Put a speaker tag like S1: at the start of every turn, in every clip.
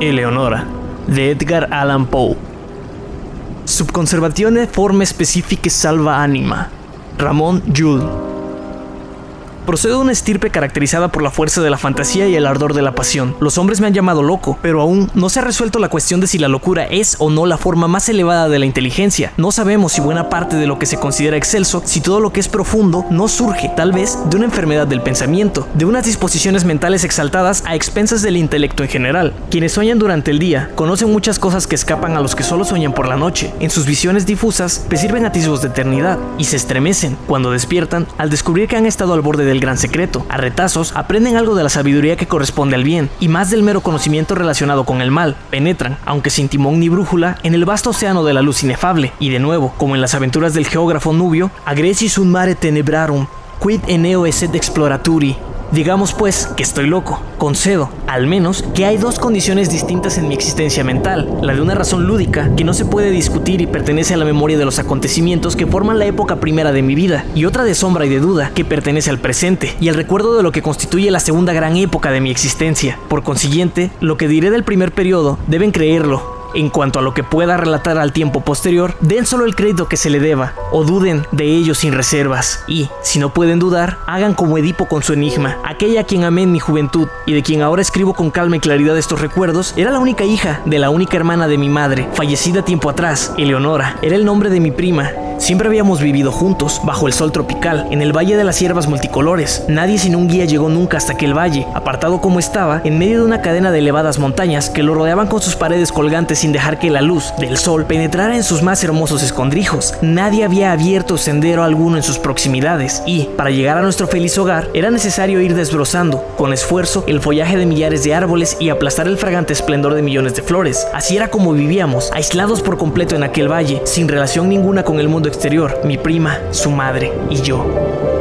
S1: Eleonora, de Edgar Allan Poe. Subconservazione forma specifiche salva anima. Ramón Jules. Procedo de una estirpe caracterizada por la fuerza de la fantasía y el ardor de la pasión. Los hombres me han llamado loco, pero aún no se ha resuelto la cuestión de si la locura es o no la forma más elevada de la inteligencia. No sabemos si buena parte de lo que se considera excelso, si todo lo que es profundo, no surge, tal vez, de una enfermedad del pensamiento, de unas disposiciones mentales exaltadas a expensas del intelecto en general. Quienes sueñan durante el día conocen muchas cosas que escapan a los que solo sueñan por la noche. En sus visiones difusas perciben atisbos de eternidad y se estremecen cuando despiertan al descubrir que han estado al borde del gran secreto. A retazos, aprenden algo de la sabiduría que corresponde al bien y más del mero conocimiento relacionado con el mal. Penetran, aunque sin timón ni brújula, en el vasto océano de la luz inefable y de nuevo, como en las aventuras del geógrafo Nubio, agresis un mare tenebrarum, quid eneo eset exploraturi, Digamos pues que estoy loco. Concedo, al menos, que hay dos condiciones distintas en mi existencia mental. La de una razón lúdica, que no se puede discutir y pertenece a la memoria de los acontecimientos que forman la época primera de mi vida, y otra de sombra y de duda, que pertenece al presente, y al recuerdo de lo que constituye la segunda gran época de mi existencia. Por consiguiente, lo que diré del primer periodo, deben creerlo, en cuanto a lo que pueda relatar al tiempo posterior, den solo el crédito que se le deba, o duden de ello sin reservas. Y, si no pueden dudar, hagan como Edipo con su enigma. Aquella a quien amé en mi juventud y de quien ahora escribo con calma y claridad estos recuerdos, era la única hija de la única hermana de mi madre, fallecida tiempo atrás, Eleonora. Era el nombre de mi prima, Siempre habíamos vivido juntos, bajo el sol tropical, en el Valle de las Hierbas Multicolores. Nadie sin un guía llegó nunca hasta aquel valle, apartado como estaba, en medio de una cadena de elevadas montañas que lo rodeaban con sus paredes colgantes sin dejar que la luz del sol penetrara en sus más hermosos escondrijos. Nadie había abierto sendero alguno en sus proximidades y, para llegar a nuestro feliz hogar, era necesario ir desbrozando, con esfuerzo, el follaje de millares de árboles y aplastar el fragante esplendor de millones de flores. Así era como vivíamos, aislados por completo en aquel valle, sin relación ninguna con el mundo exterior, mi prima, su madre y yo.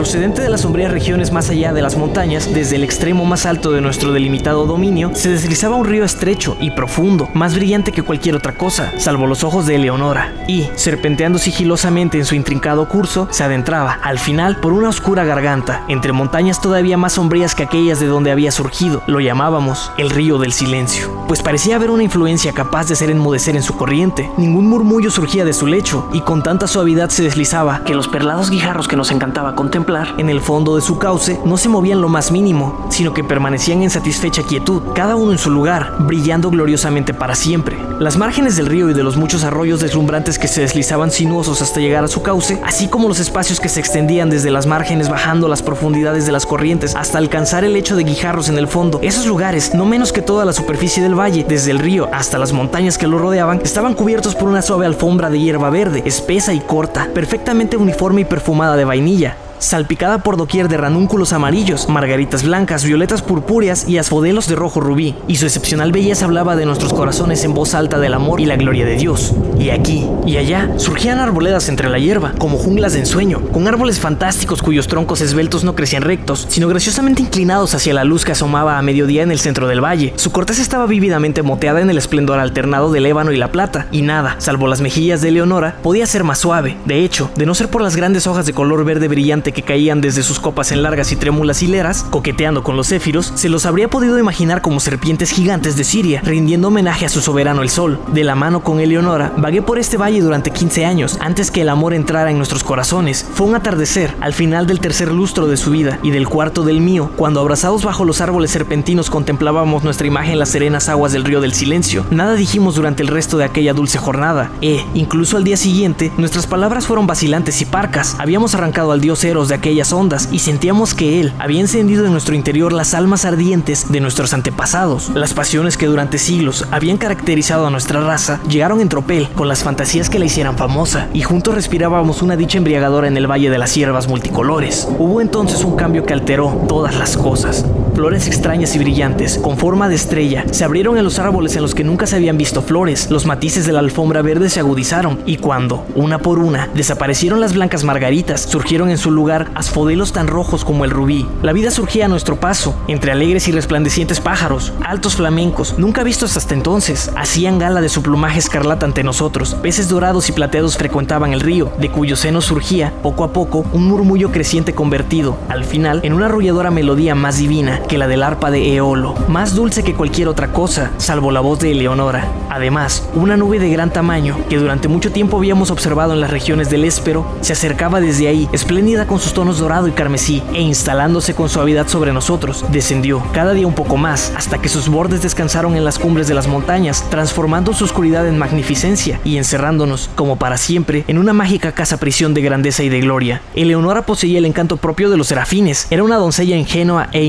S1: Procedente de las sombrías regiones más allá de las montañas, desde el extremo más alto de nuestro delimitado dominio, se deslizaba un río estrecho y profundo, más brillante que cualquier otra cosa, salvo los ojos de Eleonora, y, serpenteando sigilosamente en su intrincado curso, se adentraba, al final, por una oscura garganta, entre montañas todavía más sombrías que aquellas de donde había surgido. Lo llamábamos el río del silencio, pues parecía haber una influencia capaz de hacer enmudecer en su corriente. Ningún murmullo surgía de su lecho, y con tanta suavidad se deslizaba que los perlados guijarros que nos encantaba contemplar en el fondo de su cauce no se movían lo más mínimo, sino que permanecían en satisfecha quietud, cada uno en su lugar, brillando gloriosamente para siempre. Las márgenes del río y de los muchos arroyos deslumbrantes que se deslizaban sinuosos hasta llegar a su cauce, así como los espacios que se extendían desde las márgenes bajando las profundidades de las corrientes hasta alcanzar el lecho de guijarros en el fondo, esos lugares, no menos que toda la superficie del valle, desde el río hasta las montañas que lo rodeaban, estaban cubiertos por una suave alfombra de hierba verde, espesa y corta, perfectamente uniforme y perfumada de vainilla salpicada por doquier de ranúnculos amarillos, margaritas blancas, violetas purpúreas y asfodelos de rojo rubí, y su excepcional belleza hablaba de nuestros corazones en voz alta del amor y la gloria de Dios. Y aquí y allá surgían arboledas entre la hierba, como junglas de ensueño, con árboles fantásticos cuyos troncos esbeltos no crecían rectos, sino graciosamente inclinados hacia la luz que asomaba a mediodía en el centro del valle. Su corteza estaba vívidamente moteada en el esplendor alternado del ébano y la plata, y nada, salvo las mejillas de Leonora, podía ser más suave. De hecho, de no ser por las grandes hojas de color verde brillante que caían desde sus copas en largas y trémulas hileras, coqueteando con los céfiros, se los habría podido imaginar como serpientes gigantes de Siria, rindiendo homenaje a su soberano el sol. De la mano con Eleonora, vagué por este valle durante 15 años, antes que el amor entrara en nuestros corazones. Fue un atardecer, al final del tercer lustro de su vida y del cuarto del mío, cuando abrazados bajo los árboles serpentinos contemplábamos nuestra imagen en las serenas aguas del río del silencio. Nada dijimos durante el resto de aquella dulce jornada, e, incluso al día siguiente, nuestras palabras fueron vacilantes y parcas. Habíamos arrancado al dios Eros de aquellas ondas y sentíamos que él había encendido en nuestro interior las almas ardientes de nuestros antepasados. Las pasiones que durante siglos habían caracterizado a nuestra raza llegaron en tropel con las fantasías que la hicieran famosa y juntos respirábamos una dicha embriagadora en el Valle de las Hierbas multicolores. Hubo entonces un cambio que alteró todas las cosas. Flores extrañas y brillantes, con forma de estrella, se abrieron en los árboles en los que nunca se habían visto flores. Los matices de la alfombra verde se agudizaron y cuando, una por una, desaparecieron las blancas margaritas, surgieron en su lugar asfodelos tan rojos como el rubí. La vida surgía a nuestro paso, entre alegres y resplandecientes pájaros, altos flamencos, nunca vistos hasta entonces, hacían gala de su plumaje escarlata ante nosotros. Peces dorados y plateados frecuentaban el río, de cuyo seno surgía, poco a poco, un murmullo creciente convertido, al final, en una arrulladora melodía más divina que la del arpa de Eolo, más dulce que cualquier otra cosa, salvo la voz de Eleonora. Además, una nube de gran tamaño, que durante mucho tiempo habíamos observado en las regiones del Éspero, se acercaba desde ahí, espléndida con sus tonos dorado y carmesí, e instalándose con suavidad sobre nosotros, descendió cada día un poco más, hasta que sus bordes descansaron en las cumbres de las montañas, transformando su oscuridad en magnificencia y encerrándonos, como para siempre, en una mágica casa prisión de grandeza y de gloria. Eleonora poseía el encanto propio de los serafines, era una doncella ingenua e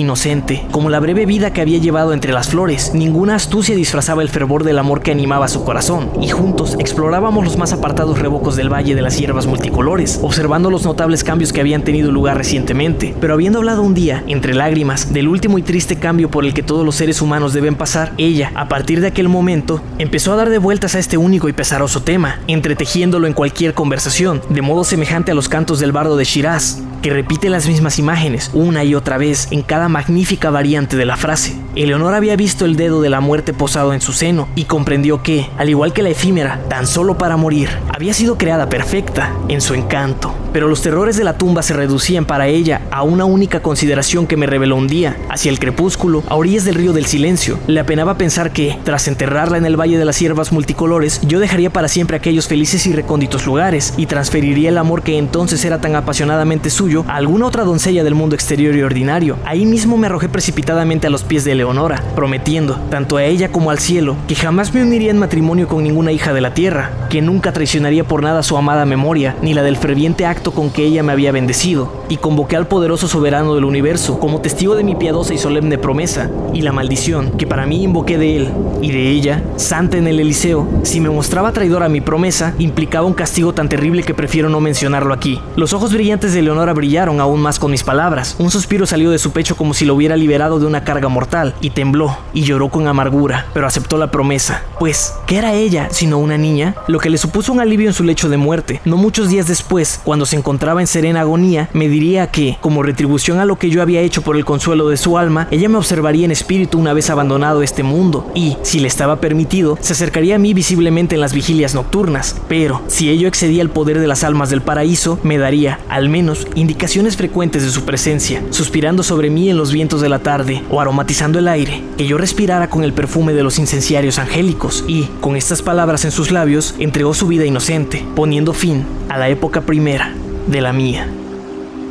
S1: como la breve vida que había llevado entre las flores, ninguna astucia disfrazaba el fervor del amor que animaba su corazón, y juntos explorábamos los más apartados rebocos del valle de las hierbas multicolores, observando los notables cambios que habían tenido lugar recientemente. Pero habiendo hablado un día, entre lágrimas, del último y triste cambio por el que todos los seres humanos deben pasar, ella, a partir de aquel momento, empezó a dar de vueltas a este único y pesaroso tema, entretejiéndolo en cualquier conversación, de modo semejante a los cantos del bardo de Shiraz, que repite las mismas imágenes una y otra vez en cada magnífica variante de la frase. Eleonora había visto el dedo de la muerte posado en su seno y comprendió que, al igual que la efímera, tan solo para morir, había sido creada perfecta en su encanto. Pero los terrores de la tumba se reducían para ella a una única consideración que me reveló un día, hacia el crepúsculo, a orillas del río del silencio. Le apenaba pensar que, tras enterrarla en el valle de las hierbas multicolores, yo dejaría para siempre aquellos felices y recónditos lugares y transferiría el amor que entonces era tan apasionadamente suyo a alguna otra doncella del mundo exterior y ordinario. Ahí mismo me arrojé precipitadamente a los pies de Leonora, prometiendo, tanto a ella como al cielo, que jamás me uniría en matrimonio con ninguna hija de la tierra, que nunca traicionaría por nada su amada memoria, ni la del ferviente acto con que ella me había bendecido, y convoqué al poderoso soberano del universo como testigo de mi piadosa y solemne promesa, y la maldición que para mí invoqué de él y de ella, santa en el Eliseo, si me mostraba traidor a mi promesa, implicaba un castigo tan terrible que prefiero no mencionarlo aquí. Los ojos brillantes de Leonora brillaron aún más con mis palabras, un suspiro salió de su pecho como si lo hubiera liberado de una carga mortal, y tembló, y lloró con amargura, pero aceptó la promesa, pues, ¿qué era ella sino una niña? Lo que le supuso un alivio en su lecho de muerte, no muchos días después, cuando se encontraba en serena agonía, me diría que, como retribución a lo que yo había hecho por el consuelo de su alma, ella me observaría en espíritu una vez abandonado este mundo y, si le estaba permitido, se acercaría a mí visiblemente en las vigilias nocturnas. Pero, si ello excedía el poder de las almas del paraíso, me daría, al menos, indicaciones frecuentes de su presencia, suspirando sobre mí en los vientos de la tarde o aromatizando el aire, que yo respirara con el perfume de los incenciarios angélicos y, con estas palabras en sus labios, entregó su vida inocente, poniendo fin a la época primera de la mía.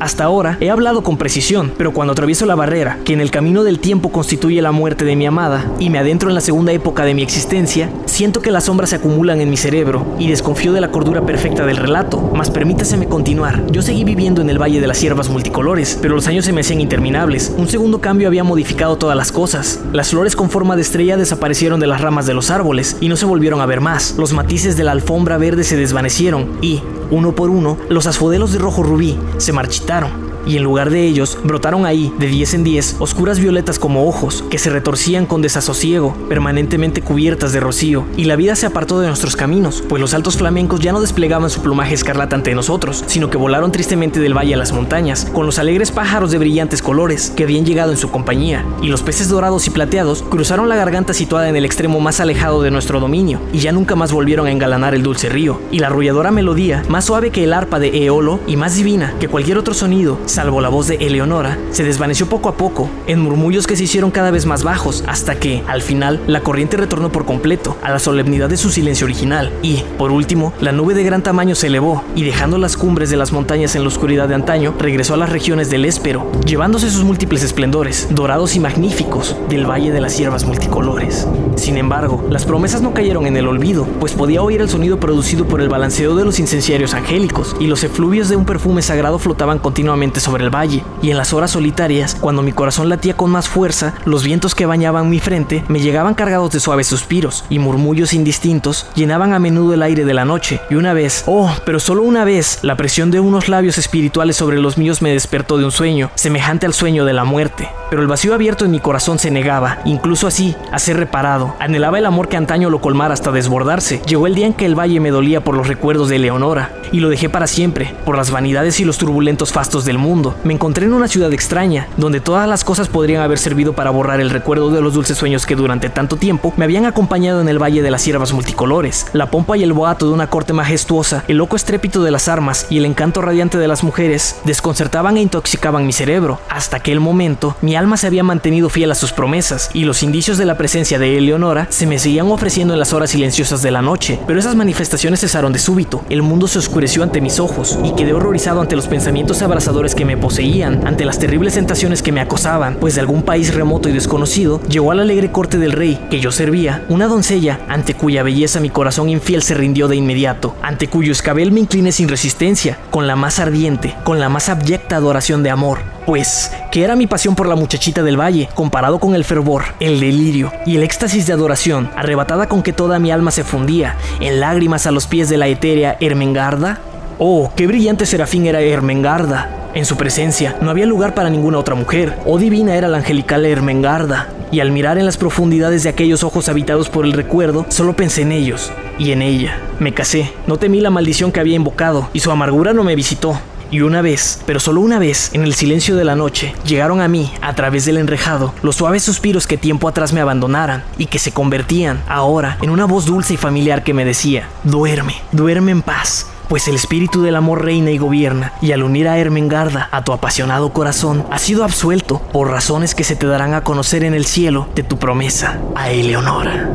S1: Hasta ahora he hablado con precisión, pero cuando atravieso la barrera, que en el camino del tiempo constituye la muerte de mi amada, y me adentro en la segunda época de mi existencia, siento que las sombras se acumulan en mi cerebro y desconfío de la cordura perfecta del relato. Mas permítaseme continuar. Yo seguí viviendo en el Valle de las Hierbas Multicolores, pero los años se me hacían interminables. Un segundo cambio había modificado todas las cosas. Las flores con forma de estrella desaparecieron de las ramas de los árboles y no se volvieron a ver más. Los matices de la alfombra verde se desvanecieron y, uno por uno, los asfodelos de rojo rubí se marchitaron visitaron y en lugar de ellos brotaron ahí, de 10 en 10, oscuras violetas como ojos, que se retorcían con desasosiego, permanentemente cubiertas de rocío, y la vida se apartó de nuestros caminos, pues los altos flamencos ya no desplegaban su plumaje escarlata ante nosotros, sino que volaron tristemente del valle a las montañas, con los alegres pájaros de brillantes colores que habían llegado en su compañía, y los peces dorados y plateados cruzaron la garganta situada en el extremo más alejado de nuestro dominio, y ya nunca más volvieron a engalanar el dulce río, y la arrulladora melodía, más suave que el arpa de Eolo y más divina que cualquier otro sonido, salvo la voz de Eleonora, se desvaneció poco a poco, en murmullos que se hicieron cada vez más bajos, hasta que, al final, la corriente retornó por completo a la solemnidad de su silencio original, y, por último, la nube de gran tamaño se elevó, y dejando las cumbres de las montañas en la oscuridad de antaño, regresó a las regiones del Éspero, llevándose sus múltiples esplendores, dorados y magníficos, del Valle de las Hierbas Multicolores. Sin embargo, las promesas no cayeron en el olvido, pues podía oír el sonido producido por el balanceo de los incenciarios angélicos, y los efluvios de un perfume sagrado flotaban continuamente sobre el valle, y en las horas solitarias, cuando mi corazón latía con más fuerza, los vientos que bañaban mi frente me llegaban cargados de suaves suspiros, y murmullos indistintos llenaban a menudo el aire de la noche, y una vez, oh, pero solo una vez, la presión de unos labios espirituales sobre los míos me despertó de un sueño, semejante al sueño de la muerte. Pero el vacío abierto en mi corazón se negaba, incluso así, a ser reparado. Anhelaba el amor que antaño lo colmara hasta desbordarse. Llegó el día en que el valle me dolía por los recuerdos de Leonora, y lo dejé para siempre, por las vanidades y los turbulentos fastos del mundo mundo, me encontré en una ciudad extraña, donde todas las cosas podrían haber servido para borrar el recuerdo de los dulces sueños que durante tanto tiempo me habían acompañado en el Valle de las Hierbas Multicolores, la pompa y el boato de una corte majestuosa, el loco estrépito de las armas y el encanto radiante de las mujeres desconcertaban e intoxicaban mi cerebro. Hasta aquel momento, mi alma se había mantenido fiel a sus promesas y los indicios de la presencia de Eleonora se me seguían ofreciendo en las horas silenciosas de la noche, pero esas manifestaciones cesaron de súbito, el mundo se oscureció ante mis ojos y quedé horrorizado ante los pensamientos abrasadores que me poseían, ante las terribles tentaciones que me acosaban, pues de algún país remoto y desconocido llegó a la alegre corte del rey que yo servía, una doncella ante cuya belleza mi corazón infiel se rindió de inmediato, ante cuyo escabel me incliné sin resistencia, con la más ardiente, con la más abyecta adoración de amor. Pues, que era mi pasión por la muchachita del valle, comparado con el fervor, el delirio y el éxtasis de adoración, arrebatada con que toda mi alma se fundía, en lágrimas a los pies de la etérea Ermengarda? Oh, qué brillante serafín era Ermengarda. En su presencia no había lugar para ninguna otra mujer. Oh divina era la angelical Ermengarda. Y al mirar en las profundidades de aquellos ojos habitados por el recuerdo, solo pensé en ellos y en ella. Me casé, no temí la maldición que había invocado y su amargura no me visitó. Y una vez, pero solo una vez, en el silencio de la noche, llegaron a mí, a través del enrejado, los suaves suspiros que tiempo atrás me abandonaran y que se convertían, ahora, en una voz dulce y familiar que me decía, duerme, duerme en paz, pues el espíritu del amor reina y gobierna, y al unir a Ermengarda a tu apasionado corazón, has sido absuelto por razones que se te darán a conocer en el cielo de tu promesa a Eleonora.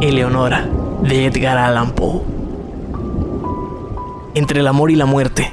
S1: Eleonora, de Edgar Allan Poe. Entre el amor y la muerte.